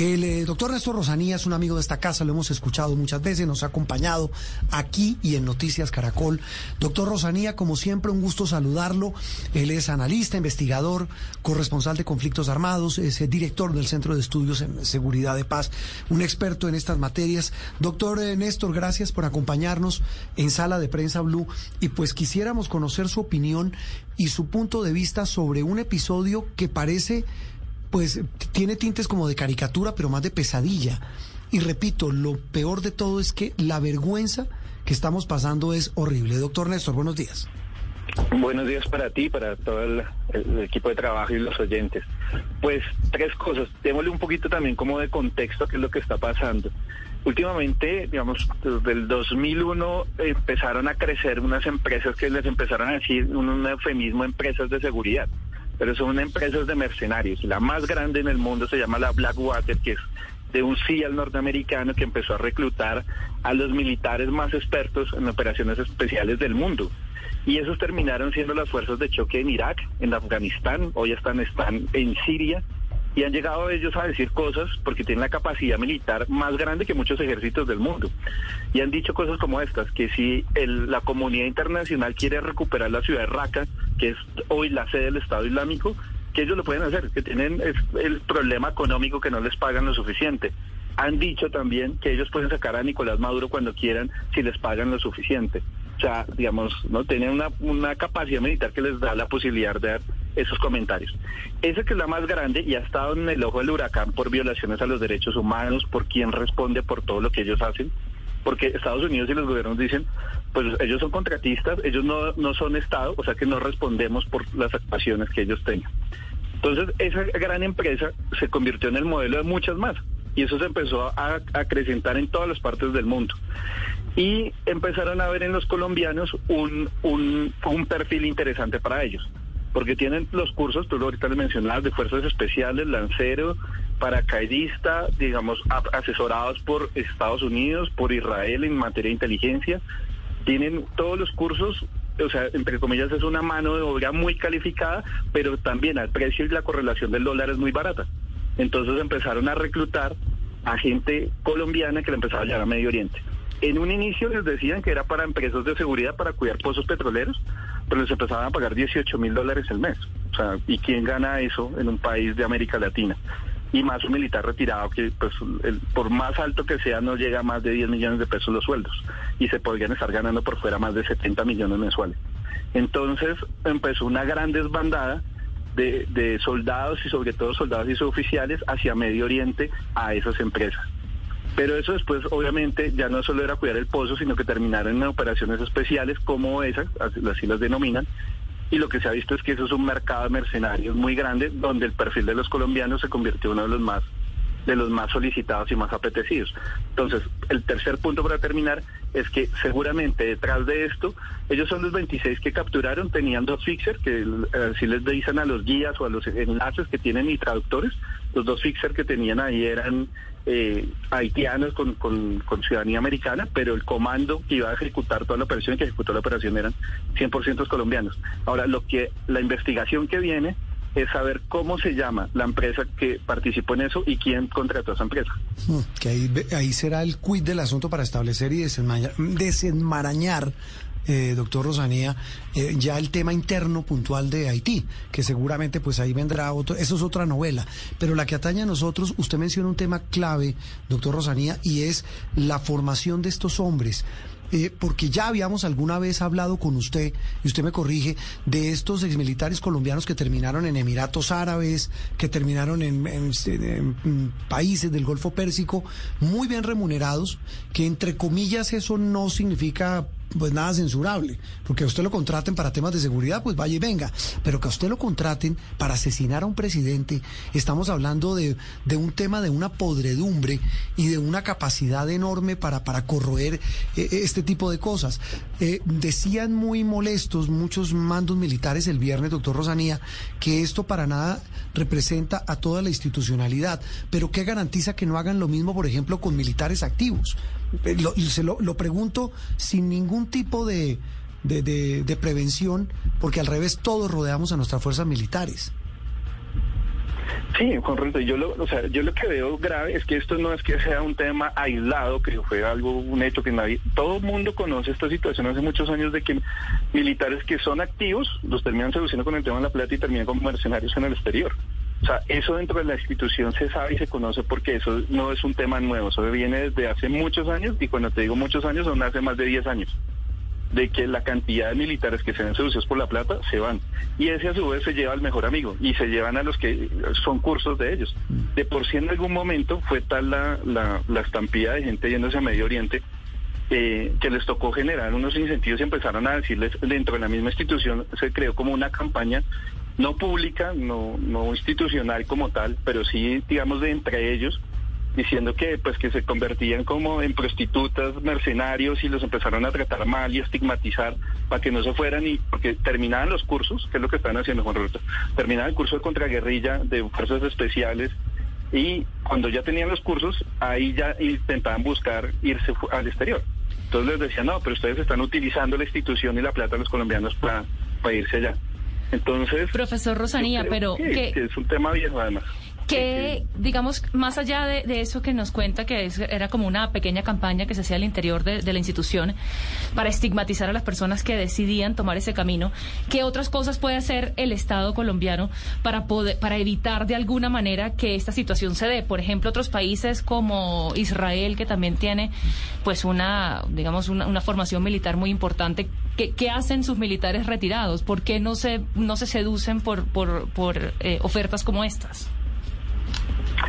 El eh, doctor Néstor Rosanía es un amigo de esta casa, lo hemos escuchado muchas veces, nos ha acompañado aquí y en Noticias Caracol. Doctor Rosanía, como siempre, un gusto saludarlo. Él es analista, investigador, corresponsal de conflictos armados, es director del Centro de Estudios en Seguridad de Paz, un experto en estas materias. Doctor eh, Néstor, gracias por acompañarnos en Sala de Prensa Blue y pues quisiéramos conocer su opinión y su punto de vista sobre un episodio que parece pues tiene tintes como de caricatura, pero más de pesadilla. Y repito, lo peor de todo es que la vergüenza que estamos pasando es horrible. Doctor Néstor, buenos días. Buenos días para ti, para todo el, equipo de trabajo y los oyentes. Pues tres cosas. Démosle un poquito también como de contexto a qué es lo que está pasando. Últimamente, digamos, desde el 2001 empezaron a crecer unas empresas que les empezaron a decir un eufemismo empresas de seguridad pero son empresas de mercenarios. La más grande en el mundo se llama la Blackwater, que es de un CIA norteamericano que empezó a reclutar a los militares más expertos en operaciones especiales del mundo. Y esos terminaron siendo las fuerzas de choque en Irak, en Afganistán, hoy están, están en Siria y han llegado ellos a decir cosas porque tienen la capacidad militar más grande que muchos ejércitos del mundo. Y han dicho cosas como estas, que si la comunidad internacional quiere recuperar la ciudad de Raqqa, que es hoy la sede del Estado Islámico, que ellos lo pueden hacer, que tienen el problema económico que no les pagan lo suficiente. Han dicho también que ellos pueden sacar a Nicolás Maduro cuando quieran si les pagan lo suficiente. O sea, digamos, no tienen una, una capacidad militar que les da la posibilidad de dar esos comentarios. Esa que es la más grande y ha estado en el ojo del huracán por violaciones a los derechos humanos, por quien responde por todo lo que ellos hacen, porque Estados Unidos y los gobiernos dicen, pues ellos son contratistas, ellos no, no son Estado, o sea que no respondemos por las actuaciones que ellos tengan. Entonces, esa gran empresa se convirtió en el modelo de muchas más y eso se empezó a acrecentar en todas las partes del mundo. Y empezaron a ver en los colombianos un, un, un perfil interesante para ellos porque tienen los cursos, tú ahorita les mencionabas, de fuerzas especiales, lancero, paracaidista, digamos, asesorados por Estados Unidos, por Israel en materia de inteligencia. Tienen todos los cursos, o sea, entre comillas, es una mano de obra muy calificada, pero también al precio y la correlación del dólar es muy barata. Entonces empezaron a reclutar a gente colombiana que le empezaba a llegar a Medio Oriente. En un inicio les decían que era para empresas de seguridad para cuidar pozos petroleros, pero les empezaban a pagar 18 mil dólares el mes. O sea, ¿y quién gana eso en un país de América Latina? Y más un militar retirado que, pues, por más alto que sea, no llega a más de 10 millones de pesos los sueldos. Y se podrían estar ganando por fuera más de 70 millones mensuales. Entonces empezó una gran desbandada de, soldados y sobre todo soldados y suboficiales hacia Medio Oriente a esas empresas. Pero eso después, obviamente, ya no solo era cuidar el pozo, sino que terminaron en operaciones especiales como esas, así las denominan. Y lo que se ha visto es que eso es un mercado de mercenarios muy grande, donde el perfil de los colombianos se convirtió en uno de los más de los más solicitados y más apetecidos. Entonces, el tercer punto para terminar es que seguramente detrás de esto, ellos son los 26 que capturaron, tenían dos fixers, que si les dicen a los guías o a los enlaces que tienen y traductores, los dos fixers que tenían ahí eran eh, haitianos con, con, ciudadanía americana, pero el comando que iba a ejecutar toda la operación que ejecutó la operación eran 100% colombianos. Ahora, lo que la investigación que viene es saber cómo se llama la empresa que participó en eso y quién contrató a esa empresa. Hmm, que ahí, ahí será el quid del asunto para establecer y desenmarañar, eh, doctor Rosanía, eh, ya el tema interno puntual de Haití, que seguramente pues ahí vendrá otro, eso es otra novela, pero la que atañe a nosotros, usted menciona un tema clave, doctor Rosanía, y es la formación de estos hombres. Eh, porque ya habíamos alguna vez hablado con usted, y usted me corrige, de estos exmilitares colombianos que terminaron en Emiratos Árabes, que terminaron en, en, países del Golfo Pérsico, muy bien remunerados, que entre comillas eso no significa pues nada censurable, porque a usted lo contraten para temas de seguridad, pues vaya y venga, pero que a usted lo contraten para asesinar a un presidente, estamos hablando de, de un tema de una podredumbre y de una capacidad enorme para, para corroer eh, este tipo de cosas. Eh, decían muy molestos muchos mandos militares el viernes, doctor Rosanía, que esto para nada representa a toda la institucionalidad, pero ¿qué garantiza que no hagan lo mismo, por ejemplo, con militares activos? Eh, lo, se lo, lo, pregunto sin ningún tipo de, de, prevención, porque al revés todos rodeamos a nuestras fuerzas militares. Sí, correcto. Yo lo, o sea, yo lo que veo grave es que esto no es que sea un tema aislado, que fue algo, un hecho que nadie, todo el mundo conoce esta situación hace muchos años de que militares que son activos los terminan seduciendo con el tema de la plata y terminan como mercenarios en el exterior. O sea, eso dentro de la institución se sabe y se conoce porque eso no es un tema nuevo, eso viene desde hace muchos años y cuando te digo muchos años son hace más de 10 años de que la cantidad de militares que se ven seducidos por la plata se van. Y ese a su vez se lleva al mejor amigo y se llevan a los que son cursos de ellos. De por sí en algún momento fue tal la, la, la estampida de gente yéndose a Medio Oriente eh, que les tocó generar unos incentivos y empezaron a decirles dentro de la misma institución, se creó como una campaña no pública, no, no institucional como tal, pero sí, digamos, de entre ellos, diciendo que pues que se convertían como en prostitutas, mercenarios y los empezaron a tratar mal y estigmatizar para que no se fueran y porque terminaban los cursos, que es lo que están haciendo Juan Roberto, terminaban el curso de contraguerrilla de fuerzas especiales y cuando ya tenían los cursos, ahí ya intentaban buscar irse al exterior. Entonces les decían, no, pero ustedes están utilizando la institución y la plata de los colombianos para, para irse allá. Entonces... Profesor Rosanía, pero... que es un tema viejo además. Que, digamos, más allá de, eso que nos cuenta, que era como una pequeña campaña que se hacía al interior de, la institución para estigmatizar a las personas que decidían tomar ese camino, ¿qué otras cosas puede hacer el Estado colombiano para, poder, para evitar de alguna manera que esta situación se dé? Por ejemplo, otros países como Israel, que también tiene pues una, digamos, una, formación militar muy importante, ¿qué, hacen sus militares retirados? ¿Por qué no se, no se seducen por, por, por eh, ofertas como estas?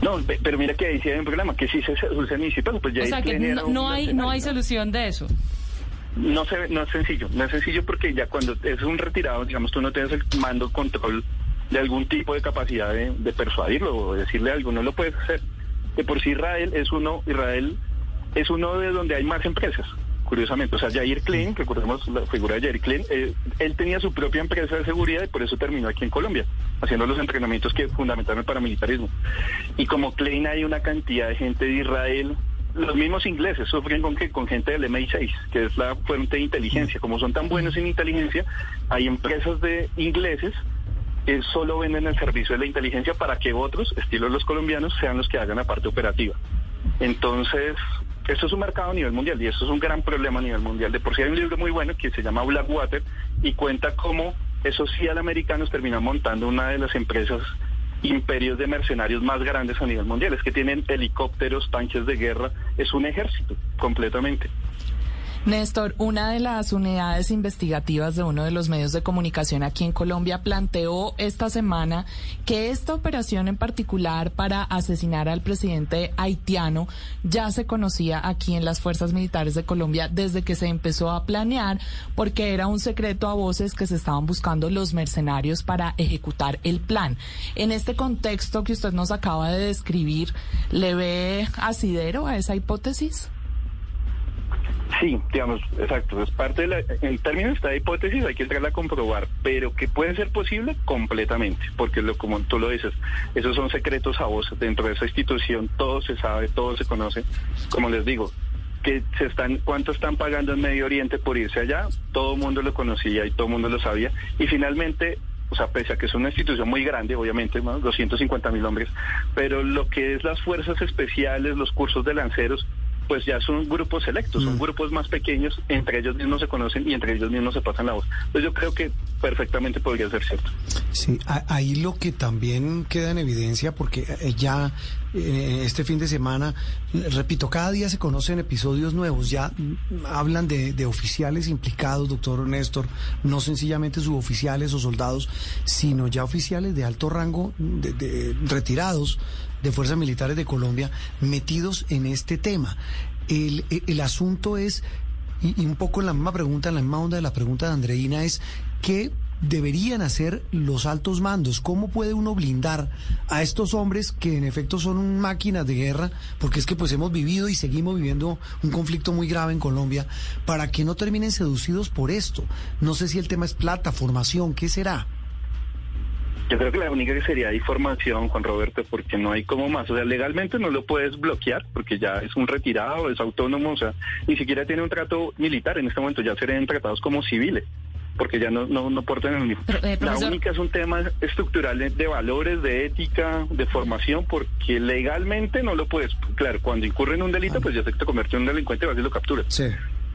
No, pero mira que ahí sí hay un problema, que si se soluciona pues ya O sea que no, hay, no hay solución de eso. No, se, no es sencillo, no es sencillo porque ya cuando es un retirado, digamos, tú no tienes el mando, control de algún tipo de capacidad de, de persuadirlo o decirle algo, no lo puedes hacer. De por sí Israel es uno, Israel es uno de donde hay más empresas curiosamente. O sea, Jair Klein, recordemos la figura de Jair Klein, eh, él tenía su propia empresa de seguridad y por eso terminó aquí en Colombia, haciendo los entrenamientos que fundamentaron el paramilitarismo. Y como Klein hay una cantidad de gente de Israel, los mismos ingleses sufren con que con gente del MI6, que es la fuente de inteligencia. Como son tan buenos en inteligencia, hay empresas de ingleses que solo venden el servicio de la inteligencia para que otros, estilo los colombianos, sean los que hagan la parte operativa. Entonces, esto es un mercado a nivel mundial y eso es un gran problema a nivel mundial. De por sí hay un libro muy bueno que se llama Blackwater y cuenta cómo esos al americanos terminan montando una de las empresas imperios de mercenarios más grandes a nivel mundial. Es que tienen helicópteros, tanques de guerra, es un ejército completamente. Néstor, una de las unidades investigativas de uno de los medios de comunicación aquí en Colombia planteó esta semana que esta operación en particular para asesinar al presidente haitiano ya se conocía aquí en las Fuerzas Militares de Colombia desde que se empezó a planear porque era un secreto a voces que se estaban buscando los mercenarios para ejecutar el plan. En este contexto que usted nos acaba de describir, ¿le ve asidero a esa hipótesis? Sí, digamos, exacto. Es parte de la, en términos de esta hipótesis hay que entrarla a comprobar, pero que puede ser posible completamente, porque lo, como tú lo dices, esos son secretos a voz dentro de esa institución, todo se sabe, todo se conoce. Como les digo, que se están, cuánto están pagando en Medio Oriente por irse allá, todo el mundo lo conocía y todo el mundo lo sabía. Y finalmente, o sea, pese a que es una institución muy grande, obviamente, ¿no? 250 mil hombres, pero lo que es las fuerzas especiales, los cursos de lanceros, pues ya son grupos selectos, son mm. grupos más pequeños, entre ellos mismos se conocen y entre ellos mismos se pasan la voz. Entonces yo creo que perfectamente podría ser cierto. Sí, ahí lo que también queda en evidencia, porque eh, ya eh, este fin de semana, repito, cada día se conocen episodios nuevos, ya mm, hablan de, oficiales implicados, doctor Néstor, no sencillamente suboficiales o soldados, sino ya oficiales de alto rango, de, retirados de Fuerzas Militares de Colombia metidos en este tema. El, el asunto es, y, un poco en la misma pregunta, en la misma onda de la pregunta de Andreina, es ¿qué deberían hacer los altos mandos? ¿Cómo puede uno blindar a estos hombres que en efecto son máquinas de guerra? Porque es que pues hemos vivido y seguimos viviendo un conflicto muy grave en Colombia, para que no terminen seducidos por esto. No sé si el tema es plata, formación, ¿qué será? Yo creo que la única que sería información, Juan Roberto, porque no hay como más. O sea, legalmente no lo puedes bloquear porque ya es un retirado, es autónomo, o sea, ni siquiera tiene un trato militar. En este momento ya serían tratados como civiles. Porque ya no, no, no portan el. Pero, eh, la única es un tema estructural de, de valores, de ética, de formación, porque legalmente no lo puedes. Claro, cuando incurre en un delito, pues ya se te convierte en un delincuente y vas y lo capturas. Sí.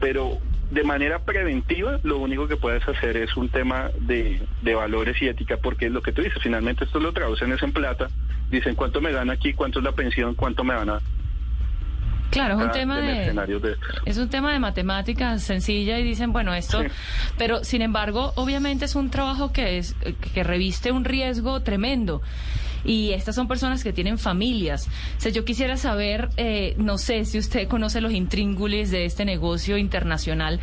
Pero de manera preventiva, lo único que puedes hacer es un tema de, de valores y ética, porque es lo que tú dices, finalmente esto lo traducen es en plata, dicen cuánto me gana aquí, cuánto es la pensión, cuánto me van a Claro, es un Ah, tema de es un tema de matemáticas sencilla y dicen, bueno, esto, Sí. pero sin embargo, obviamente es un trabajo que es que reviste un riesgo tremendo. Y estas son personas que tienen familias. O yo quisiera saber, eh, no sé si usted conoce los intríngulis de este negocio internacional,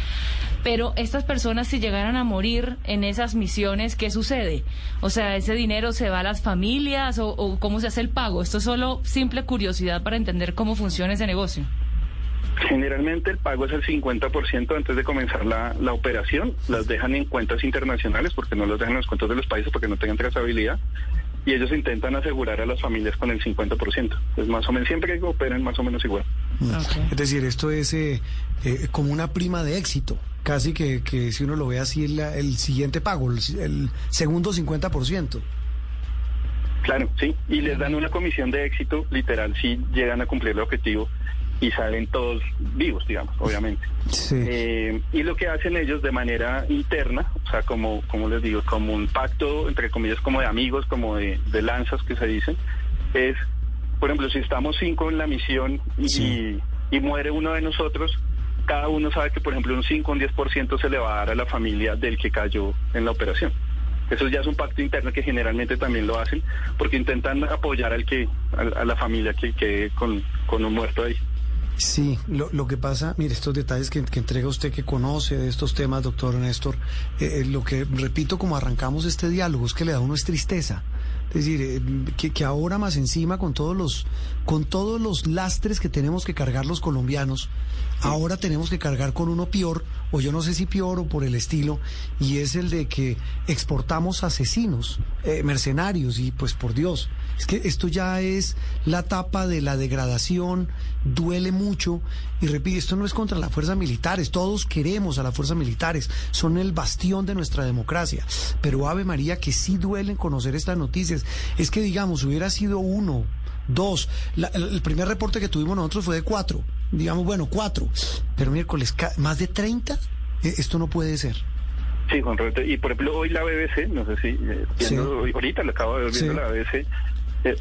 pero estas personas si llegaran a morir en esas misiones, ¿qué sucede? O sea, ¿ese dinero se va a las familias o, cómo se hace el pago? Esto es solo simple curiosidad para entender cómo funciona ese negocio. Generalmente el pago es el 50% antes de comenzar la, la operación. Las dejan en cuentas internacionales porque no los dejan en los cuentas de los países porque no tengan trazabilidad. Y ellos intentan asegurar a las familias con el 50%. Es más o menos, siempre que operan más o menos igual. Es decir, esto es eh, eh, como una prima de éxito. Casi que, que si uno lo ve así, el, el siguiente pago, el, el segundo 50%. Claro, sí. Y les dan una comisión de éxito, literal, si llegan a cumplir el objetivo y salen todos vivos, digamos, obviamente. Sí. Eh, y lo que hacen ellos de manera interna, o sea, como, como les digo, como un pacto, entre comillas, como de amigos, como de, de lanzas que se dicen, es, por ejemplo, si estamos cinco en la misión y, Sí. y muere uno de nosotros, cada uno sabe que, por ejemplo, un 5 o un 10% se le va a dar a la familia del que cayó en la operación. Eso ya es un pacto interno que generalmente también lo hacen porque intentan apoyar al que a, a la familia que quede con, con un muerto ahí. Sí, lo, lo que pasa, mire, estos detalles que, entrega usted que conoce de estos temas, doctor Néstor, eh, eh, lo que repito como arrancamos este diálogo es que le da uno es tristeza. Es decir, eh, que, que ahora más encima con todos los con todos los lastres que tenemos que cargar los colombianos, ahora tenemos que cargar con uno peor, o yo no sé si peor o por el estilo, y es el de que exportamos asesinos, eh, mercenarios, y pues por Dios, es que esto ya es la etapa de la degradación, duele mucho, y repito, esto no es contra las fuerzas militares, todos queremos a las fuerzas militares, son el bastión de nuestra democracia, pero Ave María que sí duelen conocer estas noticias, es que digamos, hubiera sido uno, dos, la- el primer reporte que tuvimos nosotros fue de cuatro, digamos, bueno, cuatro, pero miércoles, más de 30, Eh, esto no puede ser. Sí, Juan Roberto. Y por ejemplo, hoy la BBC, no sé si, eh, viendo, Sí. hoy- ahorita lo acabo de ver viendo Sí. la BBC,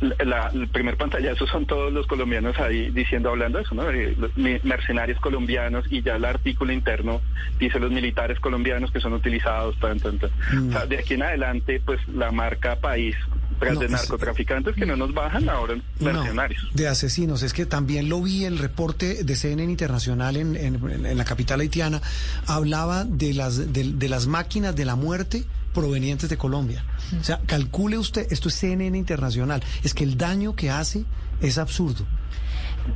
la, la- el primer pantallazo son todos los colombianos ahí diciendo, hablando de eso, ¿no? Eh, los mercenarios colombianos y ya el artículo interno dice los militares colombianos que son utilizados, tan, tan, tan. Mm. O sea, de aquí en adelante, pues la marca país tras No, de es- narcotraficantes que no nos bajan, ahora mercenarios. No, de asesinos. Es que también lo vi el reporte de CNN Internacional en, en- en la capital haitiana. Hablaba de las, de, de las máquinas de la muerte provenientes de Colombia. O sea, calcule usted, esto es CNN Internacional, es que el daño que hace es absurdo.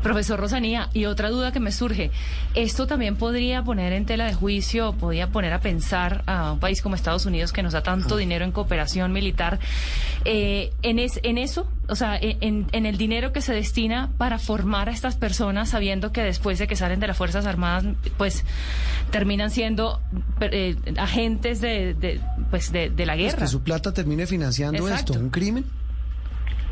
Profesor Rosanía, y otra duda que me surge, ¿esto también podría poner en tela de juicio, podría poner a pensar a un país como Estados Unidos que nos da tanto Ah. dinero en cooperación militar, eh, en, es- en eso, o sea, en, en el dinero que se destina para formar a estas personas, sabiendo que después de que salen de las Fuerzas Armadas, pues terminan siendo eh, agentes de, de, pues, de, de la Pues guerra? que su plata termine financiando Exacto. esto, un crimen.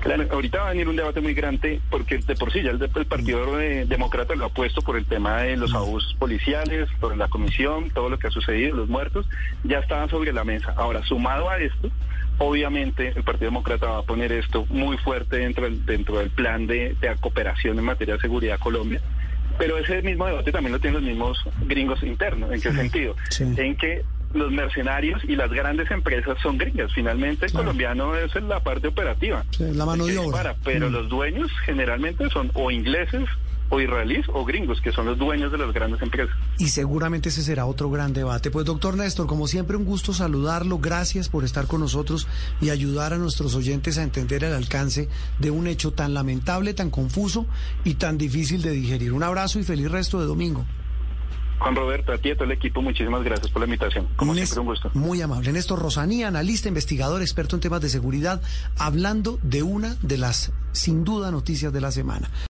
Claro, ahorita va a venir un debate muy grande porque de por sí ya el, el Partido eh, Demócrata lo ha puesto por el tema de los abusos policiales, por la comisión, todo lo que ha sucedido, los muertos, ya estaban sobre la mesa. Ahora, sumado a esto, obviamente el Partido Demócrata va a poner esto muy fuerte dentro del, dentro del plan de, de cooperación en materia de seguridad Colombia. Pero ese mismo debate también lo tienen los mismos gringos internos. ¿En qué sentido? Sí. En que los mercenarios y las grandes empresas son gringas. Finalmente, el Claro. colombiano es la parte operativa. Sí, la mano de obra. pero Mm. los dueños generalmente son o ingleses o israelíes o gringos, que son los dueños de las grandes empresas. Y seguramente ese será otro gran debate. Pues doctor Néstor, como siempre un gusto saludarlo. Gracias por estar con nosotros y ayudar a nuestros oyentes a entender el alcance de un hecho tan lamentable, tan confuso y tan difícil de digerir. Un abrazo y feliz resto de domingo. Juan Roberto, a ti y a todo el equipo, muchísimas gracias por la invitación. Como Nés- siempre, un gusto. Muy amable. Néstor Rosanía, analista, investigador, experto en temas de seguridad, hablando de una de las, sin duda, noticias de la semana.